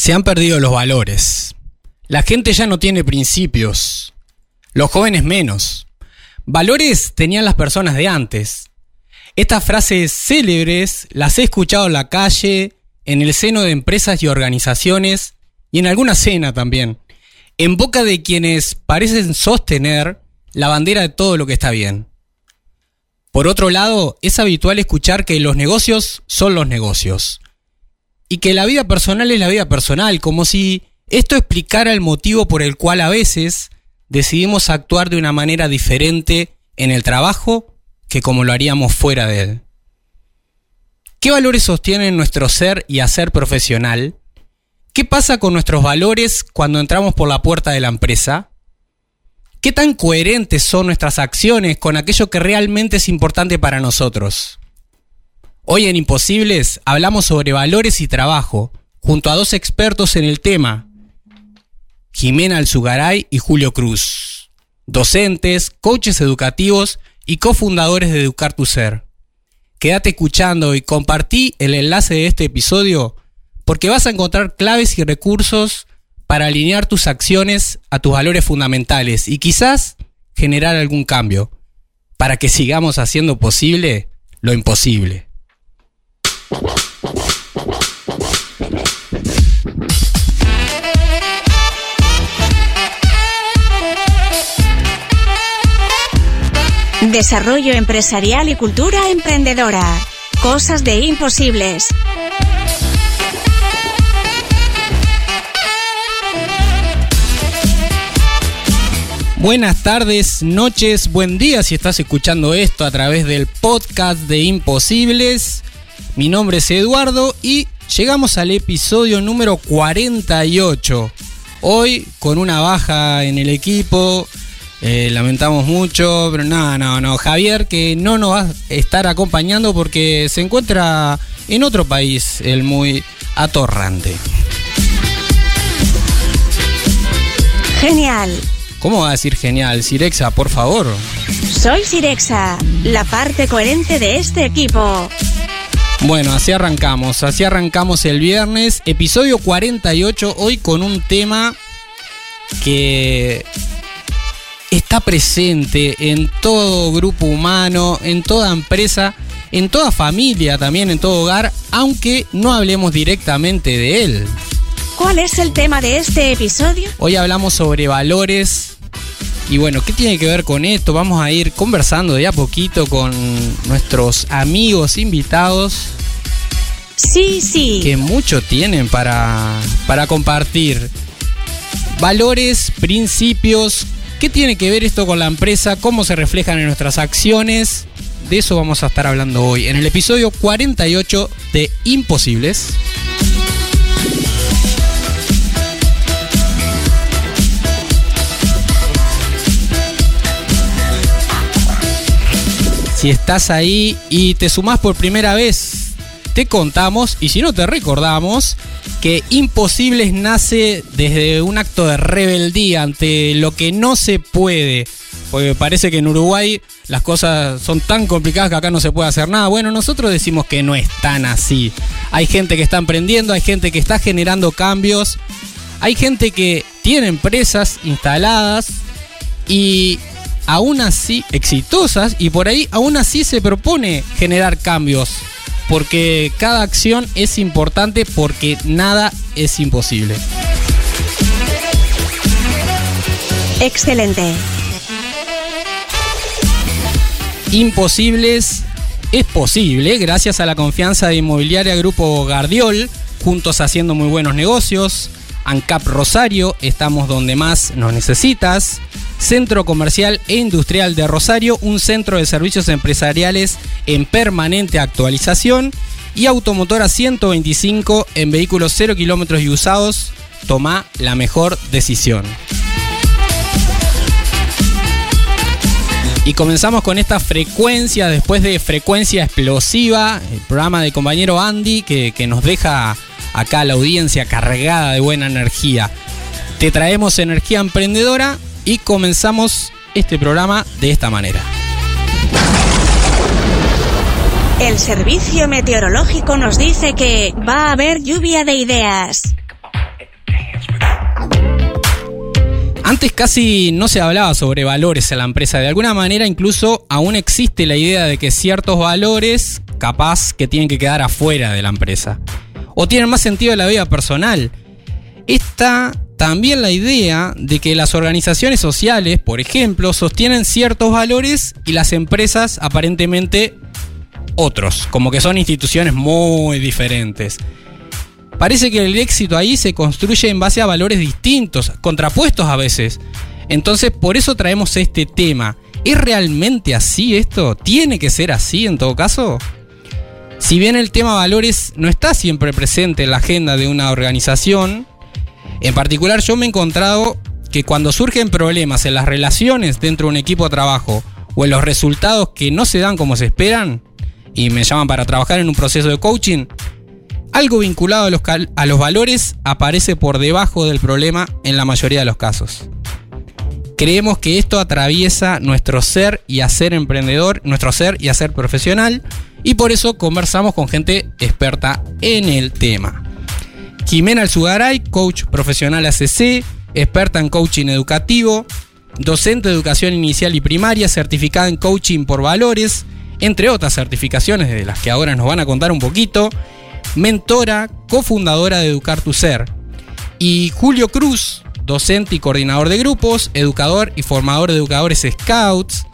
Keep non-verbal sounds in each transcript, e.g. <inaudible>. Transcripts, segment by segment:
Se han perdido los valores. La gente ya no tiene principios. Los jóvenes menos. Valores tenían las personas de antes. Estas frases célebres las he escuchado en la calle, en el seno de empresas y organizaciones, y en alguna cena también, en boca de quienes parecen sostener la bandera de todo lo que está bien. Por otro lado, es habitual escuchar que los negocios son los negocios y que la vida personal es la vida personal, como si esto explicara el motivo por el cual a veces decidimos actuar de una manera diferente en el trabajo que como lo haríamos fuera de él. ¿Qué valores sostienen nuestro ser y hacer profesional? ¿Qué pasa con nuestros valores cuando entramos por la puerta de la empresa? ¿Qué tan coherentes son nuestras acciones con aquello que realmente es importante para nosotros? Hoy en Imposibles hablamos sobre valores y trabajo, junto a dos expertos en el tema, Jimena Alzugaray y Julio Cruz, docentes, coaches educativos y cofundadores de Educar tu Ser. Quédate escuchando y compartí el enlace de este episodio porque vas a encontrar claves y recursos para alinear tus acciones a tus valores fundamentales y quizás generar algún cambio para que sigamos haciendo posible lo imposible. Desarrollo empresarial y cultura emprendedora. Cosas de imposibles. Buenas tardes, noches, buen día si estás escuchando esto a través del podcast de Imposibles. Mi nombre es Eduardo y llegamos al episodio número 48. Hoy con una baja en el equipo, eh, lamentamos mucho, pero no, no, no. Javier que no nos va a estar acompañando porque se encuentra en otro país, el muy atorrante. Genial. ¿Cómo va a decir genial? Sirexa, por favor. Soy Sirexa, la parte coherente de este equipo. Bueno, así arrancamos, así arrancamos el viernes, episodio 48, hoy con un tema que está presente en todo grupo humano, en toda empresa, en toda familia también, en todo hogar, aunque no hablemos directamente de él. ¿Cuál es el tema de este episodio? Hoy hablamos sobre valores. Y bueno, ¿qué tiene que ver con esto? Vamos a ir conversando de a poquito con nuestros amigos invitados. Sí, sí. Que mucho tienen para, para compartir. Valores, principios. ¿Qué tiene que ver esto con la empresa? ¿Cómo se reflejan en nuestras acciones? De eso vamos a estar hablando hoy en el episodio 48 de Imposibles. Si estás ahí y te sumás por primera vez, te contamos, y si no te recordamos, que Imposibles nace desde un acto de rebeldía ante lo que no se puede. Porque parece que en Uruguay las cosas son tan complicadas que acá no se puede hacer nada. Bueno, nosotros decimos que no es tan así. Hay gente que está emprendiendo, hay gente que está generando cambios, hay gente que tiene empresas instaladas y aún así exitosas y por ahí aún así se propone generar cambios. Porque cada acción es importante porque nada es imposible. Excelente. Imposibles es posible gracias a la confianza de Inmobiliaria Grupo Gardiol, juntos haciendo muy buenos negocios. ANCAP Rosario, estamos donde más nos necesitas. Centro Comercial e Industrial de Rosario, un centro de servicios empresariales en permanente actualización. Y Automotora 125 en vehículos 0 kilómetros y usados. Toma la mejor decisión. Y comenzamos con esta frecuencia, después de frecuencia explosiva, el programa de compañero Andy que, que nos deja acá la audiencia cargada de buena energía. Te traemos energía emprendedora y comenzamos este programa de esta manera. El servicio meteorológico nos dice que va a haber lluvia de ideas. Antes casi no se hablaba sobre valores en la empresa. De alguna manera incluso aún existe la idea de que ciertos valores capaz que tienen que quedar afuera de la empresa. O tienen más sentido en la vida personal. Esta también la idea de que las organizaciones sociales, por ejemplo, sostienen ciertos valores y las empresas aparentemente otros, como que son instituciones muy diferentes. Parece que el éxito ahí se construye en base a valores distintos, contrapuestos a veces. Entonces, por eso traemos este tema. ¿Es realmente así esto? ¿Tiene que ser así en todo caso? Si bien el tema valores no está siempre presente en la agenda de una organización, en particular yo me he encontrado que cuando surgen problemas en las relaciones dentro de un equipo de trabajo o en los resultados que no se dan como se esperan y me llaman para trabajar en un proceso de coaching, algo vinculado a los, a los valores aparece por debajo del problema en la mayoría de los casos. Creemos que esto atraviesa nuestro ser y hacer emprendedor, nuestro ser y hacer profesional, y por eso conversamos con gente experta en el tema. Jimena Alzugaray, coach profesional ACC, experta en coaching educativo, docente de educación inicial y primaria, certificada en coaching por valores, entre otras certificaciones de las que ahora nos van a contar un poquito, mentora, cofundadora de Educar tu Ser. Y Julio Cruz, docente y coordinador de grupos, educador y formador de educadores Scouts,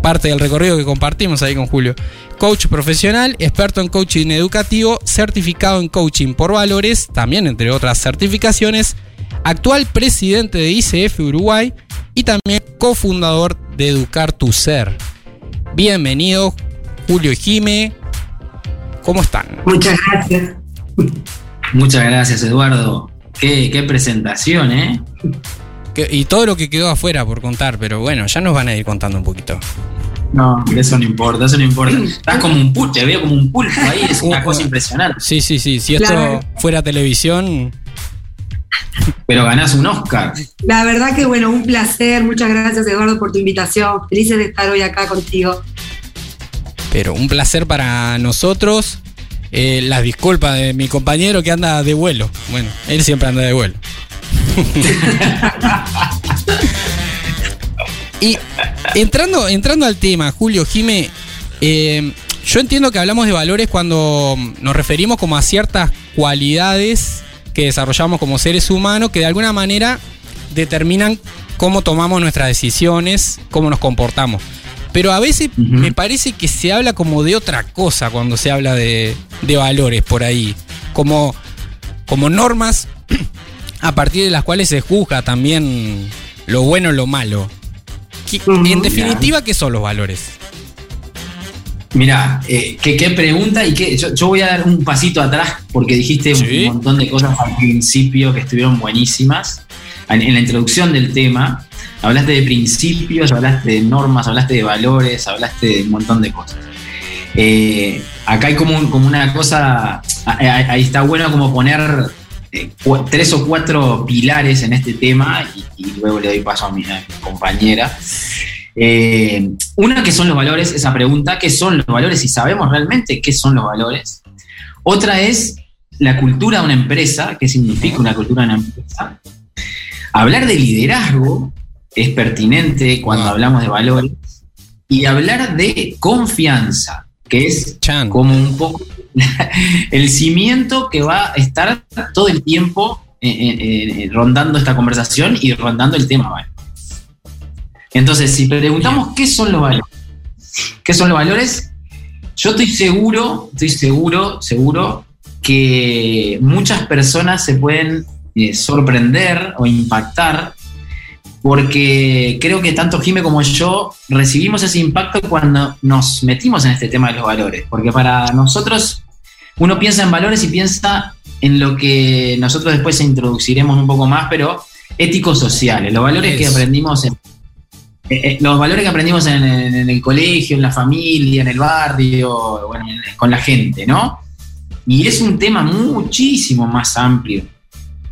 parte del recorrido que compartimos ahí con Julio. Coach profesional, experto en coaching educativo, certificado en coaching por valores, también entre otras certificaciones, actual presidente de ICF Uruguay y también cofundador de Educar tu Ser. Bienvenido, Julio y Jime. ¿Cómo están? Muchas gracias. Muchas gracias, Eduardo. Qué, presentación, ¿eh? Y todo lo que quedó afuera por contar, pero bueno, ya nos van a ir contando un poquito. No, eso no importa, eso no importa. <clears throat> Estás como un pulpo, te veo como un pulpo ahí, es una cosa impresionante. Sí, sí, sí. Si esto fuera televisión. Pero ganás un Oscar. La verdad que bueno, un placer. Muchas gracias, Eduardo, por tu invitación. Felices de estar hoy acá contigo. Pero un placer para nosotros. Eh, las disculpas de mi compañero que anda de vuelo. Bueno, él siempre anda de vuelo. Y entrando, entrando al tema, Julio, Jime, eh, yo entiendo que hablamos de valores cuando nos referimos como a ciertas cualidades que desarrollamos como seres humanos que de alguna manera determinan cómo tomamos nuestras decisiones, cómo nos comportamos. Pero a veces me parece que se habla como de otra cosa cuando se habla de, valores por ahí. Como, como normas a partir de las cuales se juzga también lo bueno y lo malo. En definitiva, ¿qué son los valores? Mira, eh, ¿qué, pregunta y qué. Yo, voy a dar un pasito atrás porque dijiste un montón de cosas al principio que estuvieron buenísimas en la introducción del tema. Hablaste de principios, hablaste de normas, hablaste de valores, hablaste de un montón de cosas. Eh, acá hay como, como una cosa, ahí está bueno como poner eh, tres o cuatro pilares en este tema y, luego le doy paso a mi, compañera. Eh, una que son los valores, esa pregunta, ¿qué son los valores? Y sabemos realmente qué son los valores. Otra es la cultura de una empresa, qué significa una cultura de una empresa. Hablar de liderazgo, es pertinente cuando hablamos de valores. Y hablar de confianza, que es como un poco <laughs> el cimiento que va a estar todo el tiempo eh, eh, eh, rondando esta conversación y rondando el tema. Entonces, si preguntamos qué son los valores, qué son los valores, yo estoy seguro, estoy seguro, seguro que muchas personas se pueden sorprender o impactar porque creo que tanto Jime como yo recibimos ese impacto cuando nos metimos en este tema de los valores, porque para nosotros uno piensa en valores y piensa en lo que nosotros después introduciremos un poco más, pero éticos sociales, los valores que aprendimos en, eh, eh, los valores que aprendimos en, el colegio, en la familia, en el barrio, con la gente, ¿no? Y es un tema muchísimo más amplio.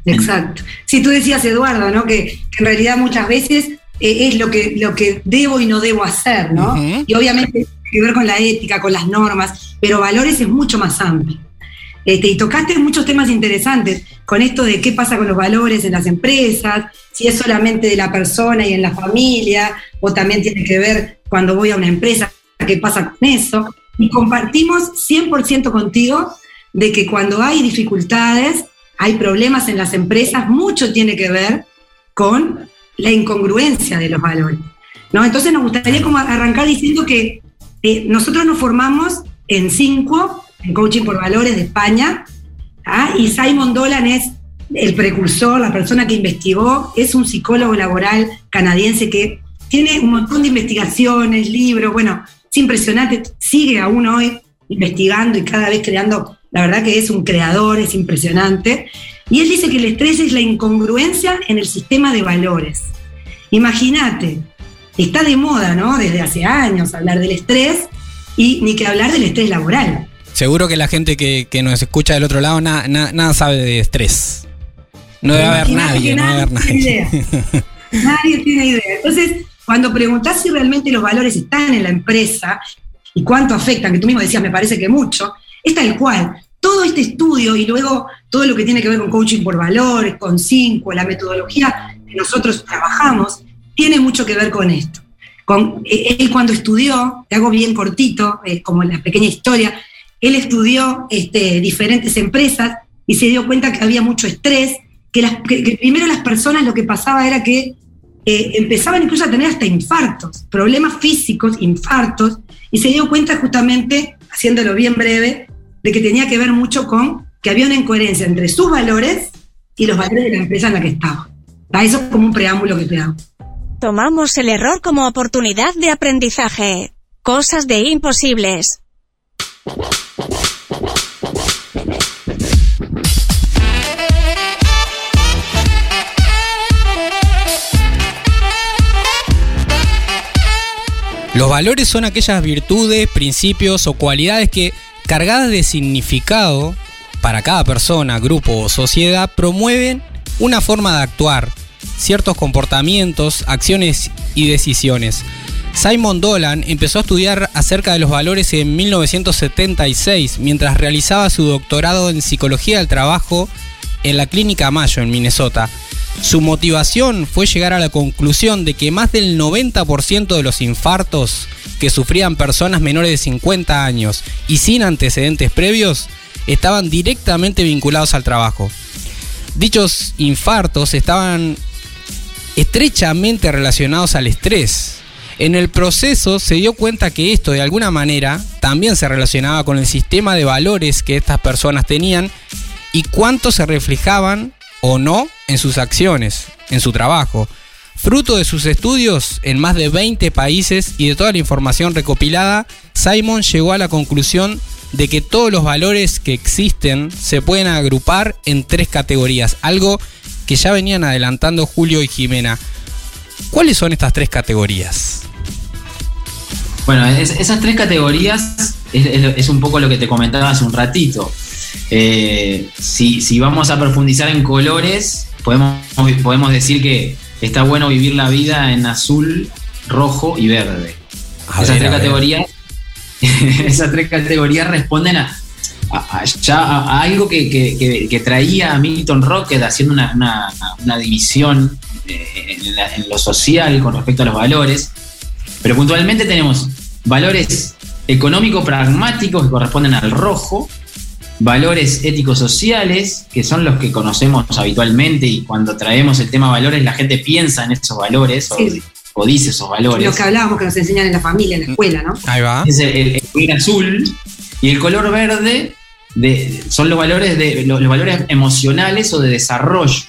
Exacto. Sí, tú decías, Eduardo, ¿no? Que, en realidad muchas veces eh, es lo que, lo que debo y no debo hacer, ¿no? Y obviamente tiene que ver con la ética, con las normas, pero valores es mucho más amplio. Este, y tocaste muchos temas interesantes con esto de qué pasa con los valores en las empresas, si es solamente de la persona y en la familia, o también tiene que ver cuando voy a una empresa, qué pasa con eso. Y compartimos 100% contigo de que cuando hay dificultades, hay problemas en las empresas, mucho tiene que ver con la incongruencia de los valores. ¿no? Entonces nos gustaría como arrancar diciendo que eh, nosotros nos formamos en cinco, en Coaching por Valores de España, ¿ah? y Simon Dolan es el precursor, la persona que investigó, es un psicólogo laboral canadiense que tiene un montón de investigaciones, libros, bueno, es impresionante, sigue aún hoy investigando y cada vez creando, la verdad que es un creador, es impresionante. Y él dice que el estrés es la incongruencia en el sistema de valores. Imagínate, está de moda, ¿no? Desde hace años hablar del estrés y ni que hablar del estrés laboral. Seguro que la gente que, nos escucha del otro lado nada sabe de estrés. No debe haber nadie, no debe haber nadie. <laughs> nadie tiene idea. Entonces, cuando preguntás si realmente los valores están en la empresa y cuánto afectan, que tú mismo decías, me parece que mucho, es tal cual. Todo este estudio y luego todo lo que tiene que ver con coaching por valores, con cinco, la metodología que nosotros trabajamos, tiene mucho que ver con esto. Con, eh, él cuando estudió, te hago bien cortito, como la pequeña historia, él estudió este, diferentes empresas y se dio cuenta que había mucho estrés, que, primero las personas lo que pasaba era que eh, empezaban incluso a tener hasta infartos, problemas físicos, infartos, y se dio cuenta justamente, haciéndolo bien breve, de que tenía que ver mucho con que había una incoherencia entre sus valores y los valores de la empresa en la que estaba. Eso es como un preámbulo que te hago. Tomamos el error como oportunidad de aprendizaje. Cosas de imposibles. Los valores son aquellas virtudes, principios o cualidades que, cargadas de significado para cada persona, grupo o sociedad, promueven una forma de actuar, ciertos comportamientos, acciones y decisiones. Simon Dolan empezó a estudiar acerca de los valores en 1976 mientras realizaba su doctorado en psicología del trabajo en la clínica Mayo en Minnesota. Su motivación fue llegar a la conclusión de que más del 90% de los infartos que sufrían personas menores de 50 años y sin antecedentes previos estaban directamente vinculados al trabajo. Dichos infartos estaban estrechamente relacionados al estrés. En el proceso se dio cuenta que esto de alguna manera también se relacionaba con el sistema de valores que estas personas tenían y cuánto se reflejaban o no en sus acciones, en su trabajo. Fruto de sus estudios en más de 20 países y de toda la información recopilada, Simon llegó a la conclusión de que todos los valores que existen se pueden agrupar en tres categorías, algo que ya venían adelantando Julio y Jimena. ¿Cuáles son estas tres categorías? Bueno, esas tres categorías es, un poco lo que te comentaba hace un ratito. Eh, si, vamos a profundizar en colores, podemos, podemos decir que está bueno vivir la vida en azul, rojo y verde. esas, tres categorías, <laughs> esas tres categorías responden a, ya algo que, traía Milton Rocket haciendo una, división eh, en, lo social con respecto a los valores. Pero puntualmente tenemos valores económico-pragmáticos que corresponden al rojo, valores éticos sociales, que son los que conocemos habitualmente y cuando traemos el tema valores la gente piensa en esos valores o, dice esos valores. Lo que hablábamos que nos enseñan en la familia, en la escuela, ¿no? Ahí va. Es el, color azul y el color verde son los valores, de, los, valores emocionales o de desarrollo,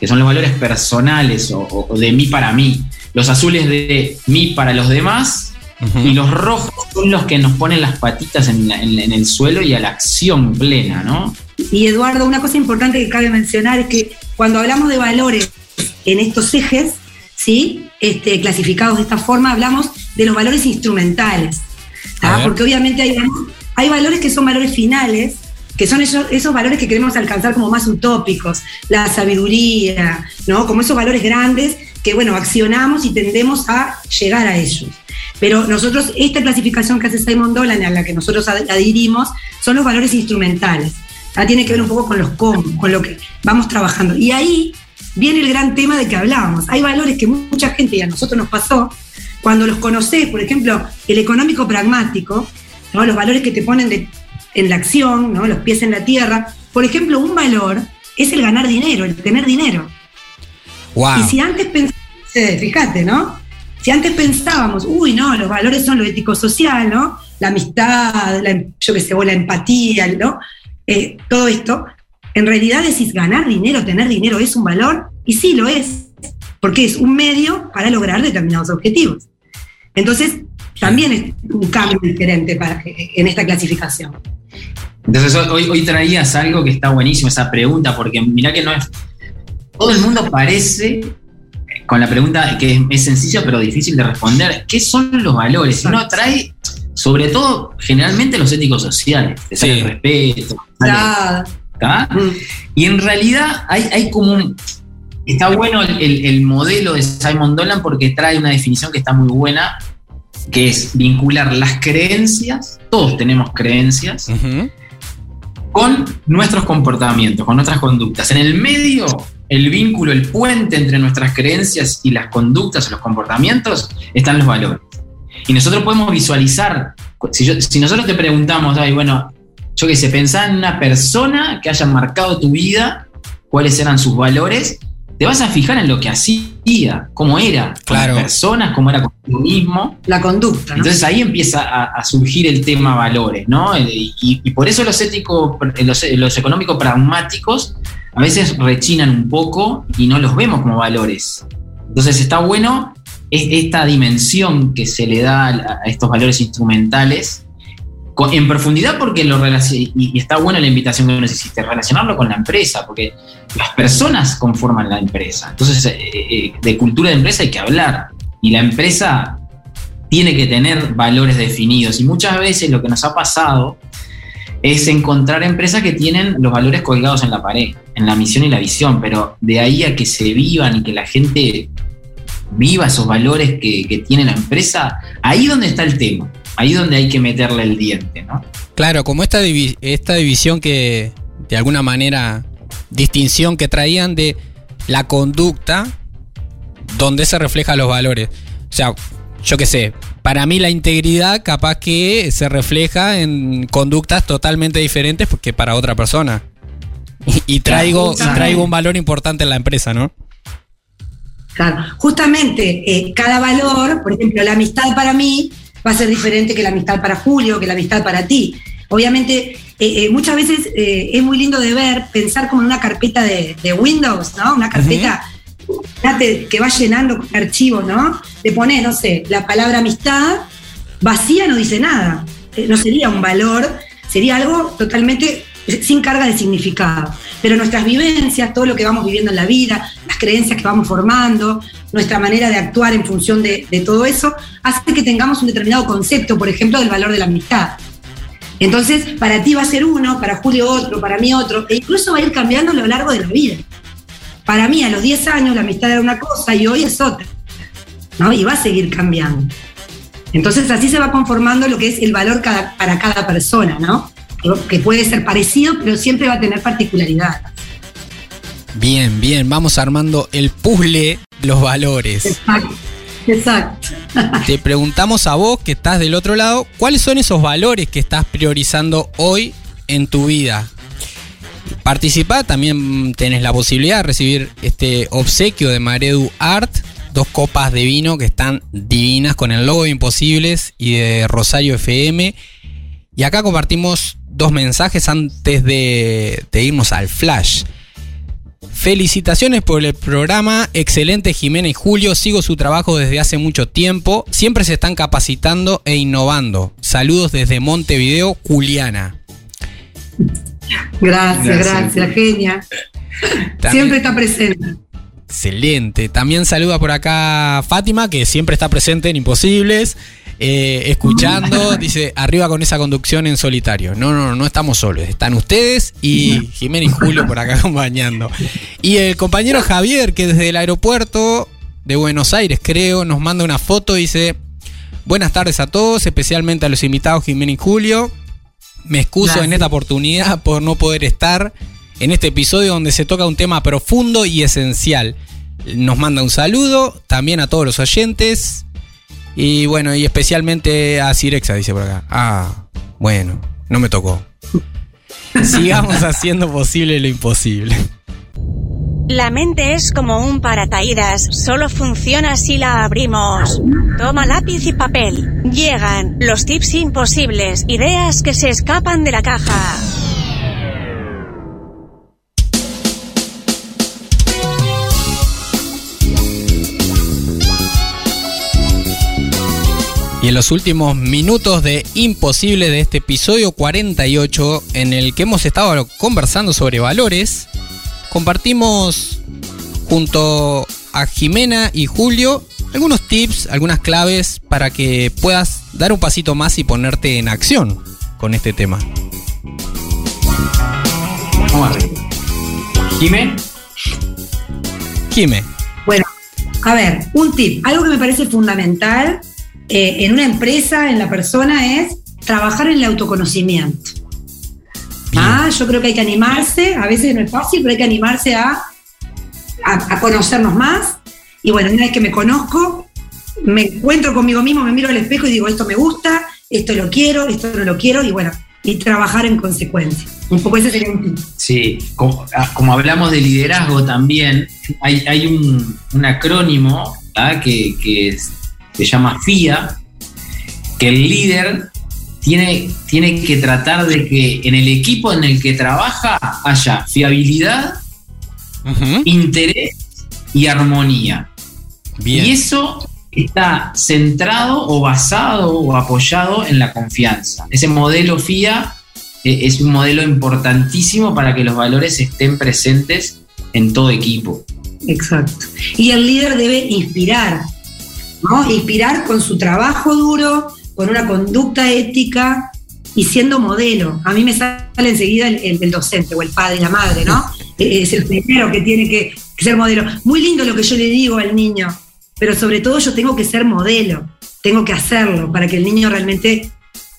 que son los valores personales o, de mí para mí. Los azules de mí para los demás y los rojos son los que nos ponen las patitas en, el suelo y a la acción plena, ¿no? Y Eduardo, una cosa importante que cabe mencionar es que cuando hablamos de valores en estos ejes, ¿sí? Este, clasificados de esta forma, hablamos de los valores instrumentales. Porque obviamente hay, hay valores que son valores finales, que son esos, esos valores que queremos alcanzar como más utópicos, la sabiduría, ¿no? Como esos valores grandes que, bueno, accionamos y tendemos a llegar a ellos. Pero nosotros, esta clasificación que hace Simon Dolan, a la que nosotros adherimos, son los valores instrumentales. Ah, tiene que ver un poco con los cómo, con lo que vamos trabajando. Y ahí viene el gran tema de que hablábamos. Hay valores que mucha gente, y a nosotros nos pasó, cuando los conocés, por ejemplo, el económico pragmático, los valores que te ponen en la acción, ¿no? los pies en la tierra. Por ejemplo, un valor es el ganar dinero, el tener dinero. Y si antes pensábamos, fíjate, ¿no? Si antes pensábamos, uy, no, los valores son lo ético-social, ¿no? La amistad, la, yo qué sé, o la empatía, ¿no? Eh, todo esto, en realidad decís ganar dinero, tener dinero es un valor, y sí lo es, porque es un medio para lograr determinados objetivos. Entonces, también es un cambio diferente para, en esta clasificación. Entonces, hoy, hoy traías algo que está buenísimo, esa pregunta, porque mira que no es. Todo el mundo parece con la pregunta que es, sencilla pero difícil de responder. ¿Qué son los valores? Y uno trae, sobre todo, generalmente los éticos sociales, el respeto. Mm. Y en realidad hay, hay como un. Está bueno el, modelo de Simon Dolan porque trae una definición que está muy buena, que es vincular las creencias, todos tenemos creencias, con nuestros comportamientos, con nuestras conductas. En el medio, el vínculo, el puente entre nuestras creencias y las conductas o los comportamientos están los valores. Y nosotros podemos visualizar, si, si nosotros te preguntamos, ay, bueno, yo qué sé, pensá en una persona que haya marcado tu vida, cuáles eran sus valores, te vas a fijar en lo que hacía, cómo era con las personas, cómo era contigo mismo. La conducta. Entonces ahí empieza a, surgir el tema valores, ¿no? Eh, y, por eso los éticos, los, económicos pragmáticos a veces rechinan un poco y no los vemos como valores. Entonces está bueno esta dimensión que se le da a estos valores instrumentales en profundidad porque lo y, está buena la invitación que nos hiciste, relacionarlo con la empresa, porque las personas conforman la empresa. Entonces, eh, eh, de cultura de empresa hay que hablar. Y la empresa tiene que tener valores definidos. Y muchas veces lo que nos ha pasado es encontrar empresas que tienen los valores colgados en la pared, en la misión y la visión, pero de ahí a que se vivan y que la gente viva esos valores que, que tiene la empresa, ahí donde está el tema ahí donde hay que meterle el diente, ¿no? Claro, como esta, esta división que, de alguna manera, distinción que traían de la conducta, donde se reflejan los valores. O sea, yo qué sé, para mí la integridad capaz que se refleja en conductas totalmente diferentes que para otra persona. Y, traigo, traigo un valor importante en la empresa, ¿no? Claro, justamente eh, cada valor, por ejemplo, la amistad para mí va a ser diferente que la amistad para Julio, que la amistad para ti. Obviamente, eh, eh, muchas veces eh, es muy lindo de ver, pensar como en una carpeta de, Windows, ¿no? Una carpeta que va llenando con archivos, ¿no? Le pones, no sé, la palabra amistad, vacía no dice nada. no sería un valor, sería algo totalmente sin carga de significado. Pero nuestras vivencias, todo lo que vamos viviendo en la vida, las creencias que vamos formando, nuestra manera de actuar en función de, todo eso, hace que tengamos un determinado concepto, por ejemplo, del valor de la amistad. Entonces, para ti va a ser uno, para Julio otro, para mí otro, e incluso va a ir cambiando a lo largo de la vida. Para mí, a los 10 años, la amistad era una cosa y hoy es otra. ¿no? Y va a seguir cambiando. Entonces, así se va conformando lo que es el valor para cada persona, ¿no? que puede ser parecido, pero siempre va a tener particularidad. Bien, bien, vamos armando el puzzle de los valores. Exacto. Exacto. Te preguntamos a vos que estás del otro lado, ¿cuáles son esos valores que estás priorizando hoy en tu vida? Participá, también tenés la posibilidad de recibir este obsequio de Maredu Art, dos copas de vino que están divinas con el logo de Imposibles y de Rosario FM. Y acá compartimos dos mensajes antes de, irnos al flash. Felicitaciones por el programa, excelente Jimena y Julio, sigo su trabajo desde hace mucho tiempo, siempre se están capacitando e innovando. Saludos desde Montevideo, Juliana. Gracias, gracias, genia. siempre está presente. Excelente. También saluda por acá Fátima, que siempre está presente en Imposibles. Eh, escuchando, <laughs> dice, arriba con esa conducción en solitario. No, no, no estamos solos, están ustedes y <laughs> Jiménez y Julio por acá acompañando. Y el compañero Javier, que desde el aeropuerto de Buenos Aires, creo, nos manda una foto, dice, buenas tardes a todos, especialmente a los invitados Jiménez y Julio. me excuso en esta oportunidad por no poder estar en este episodio donde se toca un tema profundo y esencial. Nos manda un saludo también a todos los oyentes. Y bueno, y especialmente a Cirexa, dice por acá. Ah, bueno, no me tocó. <laughs> Sigamos haciendo posible lo imposible. La mente es como un paracaídas, solo funciona si la abrimos. Toma lápiz y papel. Llegan los tips imposibles, ideas que se escapan de la caja. Y en los últimos minutos de Imposible de este episodio 48, en el que hemos estado conversando sobre valores, compartimos junto a Jimena y Julio algunos tips, algunas claves para que puedas dar un pasito más y ponerte en acción con este tema. Vamos a ver. Jimé. Jimé. Bueno, a ver, un tip, algo que me parece fundamental eh, en una empresa, en la persona, es trabajar en el autoconocimiento. Ah, yo creo que hay que animarse, a veces no es fácil, pero hay que animarse a, a, conocernos más. Y bueno, una vez que me conozco, me encuentro conmigo mismo, me miro al espejo y digo, esto me gusta, esto lo quiero, esto no lo quiero, y bueno, y trabajar en consecuencia. Un poco ese sería un. Sí, como, ah, hablamos de liderazgo también, hay, hay un, un, acrónimo que, que se llama FIA, que el líder tiene, tiene que tratar de que en el equipo en el que trabaja haya fiabilidad, interés y armonía. Y eso está centrado o basado o apoyado en la confianza. Ese modelo FIA eh, es un modelo importantísimo para que los valores estén presentes en todo equipo. Exacto. Y el líder debe inspirar, ¿no? Inspirar con su trabajo duro, con una conducta ética y siendo modelo. A mí me sale enseguida el, docente o el padre, la madre, ¿no? es el primero que tiene que, ser modelo. Muy lindo lo que yo le digo al niño, pero sobre todo yo tengo que ser modelo, tengo que hacerlo para que el niño realmente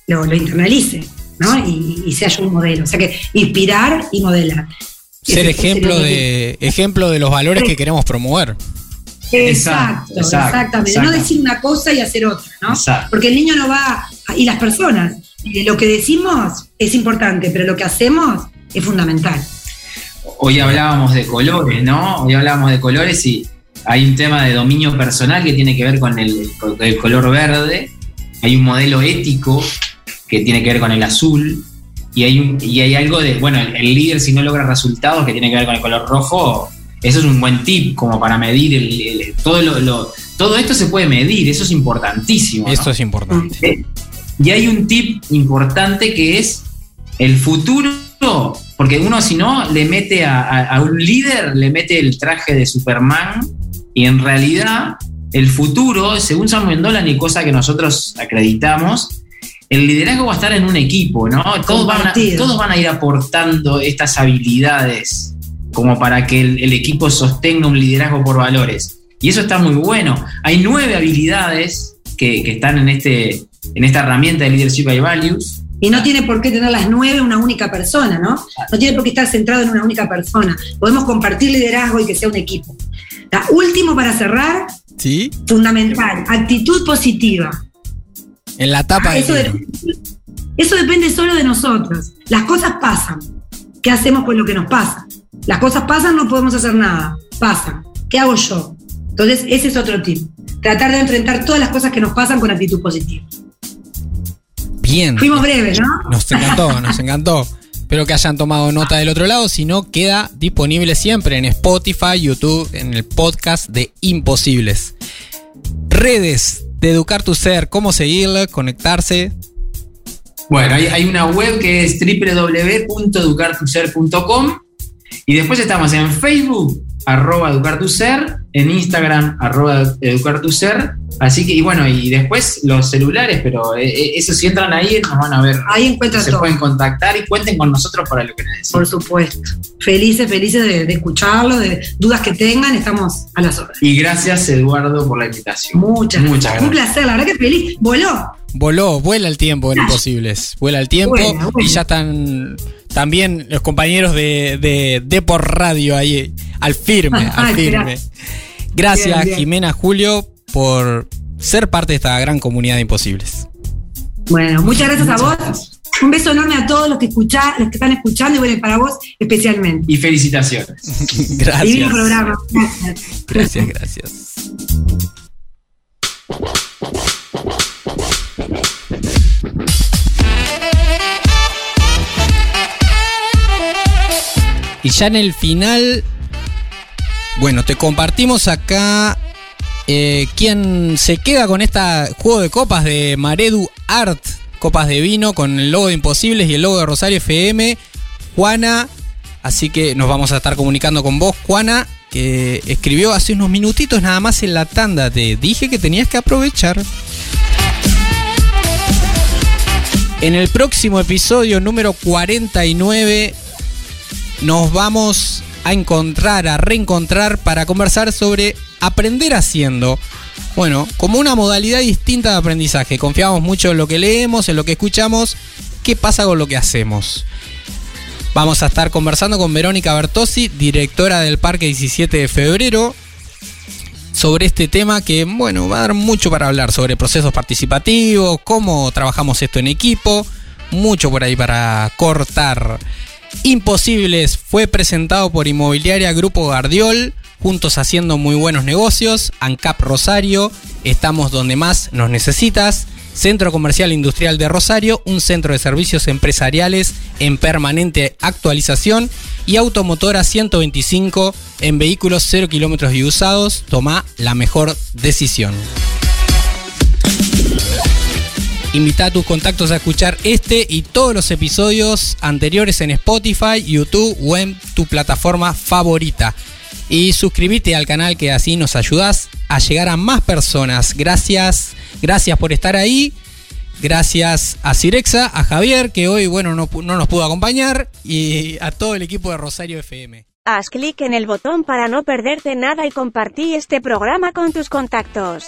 lo, internalice, ¿no? Y, y sea yo un modelo. O sea que inspirar y modelar. Ser ejemplo de, ejemplo de los valores que queremos promover. Exacto, exactamente. No decir una cosa y hacer otra, ¿no? Porque el niño no va, y las personas, eh, lo que decimos es importante, pero lo que hacemos es fundamental. Hoy hablábamos de colores, ¿no? Hoy hablábamos de colores y hay un tema de dominio personal que tiene que ver con el, color verde, hay un modelo ético que tiene que ver con el azul, y hay, y hay algo de, bueno, el, líder si no logra resultados que tiene que ver con el color rojo, eso es un buen tip como para medir el, todo lo, todo esto se puede medir, eso es importantísimo. Esto es importante. Eh, y hay un tip importante que es el futuro, porque uno si no le mete a, un líder, le mete el traje de Superman y en realidad el futuro, según Samuel Dolan y cosa que nosotros acreditamos, el liderazgo va a estar en un equipo, ¿no? Todos van, a, todos van a ir aportando estas habilidades como para que el, equipo sostenga un liderazgo por valores. Y eso está muy bueno. Hay nueve habilidades que, están en, este, en esta herramienta de Leadership by Values. Y no tiene por qué tener las nueve una única persona, ¿no? No tiene por qué estar centrado en una única persona. Podemos compartir liderazgo y que sea un equipo. La último para cerrar, ¿Sí? fundamental, actitud positiva. En la tapa eso, eso depende solo de nosotros. Las cosas pasan. ¿Qué hacemos con lo que nos pasa? Las cosas pasan, no podemos hacer nada. Pasan. ¿Qué hago yo? Entonces, ese es otro tip. Tratar de enfrentar todas las cosas que nos pasan con actitud positiva. Bien. Fuimos breves, ¿no? Nos encantó, <laughs> nos encantó. Espero que hayan tomado nota del otro lado. Si no, queda disponible siempre en Spotify, YouTube, en el podcast de Imposibles. Redes de Educar tu Ser, cómo seguirla, conectarse. Bueno, hay, hay una web que es www.educartuser.com y después estamos en Facebook, arroba educar tu ser, en Instagram, arroba educar tu ser. Así que, y bueno, y después los celulares, pero eh, eh, eso si entran ahí nos van a ver. Ahí encuentran Se pueden contactar y cuenten con nosotros para lo que necesiten. Por supuesto. Felices, felices de, de escucharlo, de dudas que tengan, estamos a las horas. Y gracias, Eduardo, por la invitación. Muchas, muchas gracias. Un placer, la verdad que feliz. Voló. voló, vuela el tiempo en Imposibles. Vuela el tiempo y ya están también los compañeros de, de, por Radio ahí al firme, al firme. Gracias, Jimena Julio, por ser parte de esta gran comunidad de Imposibles. Bueno, muchas gracias a vos. Un beso enorme a todos los que escuchan, los que están escuchando y bueno, para vos especialmente. Y felicitaciones. <laughs> gracias. programa. Gracias, gracias. Y ya en el final, bueno, te compartimos acá eh, quién se queda con este juego de copas de Maredu Art copas de vino con el logo de Imposibles y el logo de Rosario FM. Juana, así que nos vamos a estar comunicando con vos, Juana, que escribió hace unos minutitos nada más en la tanda. Te dije que tenías que aprovechar. En el próximo episodio número 49 nos vamos a encontrar, a reencontrar para conversar sobre aprender haciendo. Bueno, como una modalidad distinta de aprendizaje. Confiamos mucho en lo que leemos, en lo que escuchamos. ¿Qué pasa con lo que hacemos? Vamos a estar conversando con Verónica Bertossi, directora del Parque 17 de Febrero, sobre este tema que, bueno, va a dar mucho para hablar sobre procesos participativos, cómo trabajamos esto en equipo, mucho por ahí para cortar. Imposibles fue presentado por Inmobiliaria Grupo Gardiol juntos haciendo muy buenos negocios, ANCAP Rosario, estamos donde más nos necesitas. Centro Comercial Industrial de Rosario, un centro de servicios empresariales en permanente actualización y Automotora 125 en vehículos 0 kilómetros y usados. Toma la mejor decisión. Invita a tus contactos a escuchar este y todos los episodios anteriores en Spotify, YouTube o en tu plataforma favorita y suscríbete al canal que así nos ayudas a llegar a más personas. Gracias, gracias por estar ahí. Gracias a Cirexa, a Javier, que hoy bueno no, no nos pudo acompañar, y a todo el equipo de Rosario FM. Haz clic en el botón para no perderte nada y compartí este programa con tus contactos.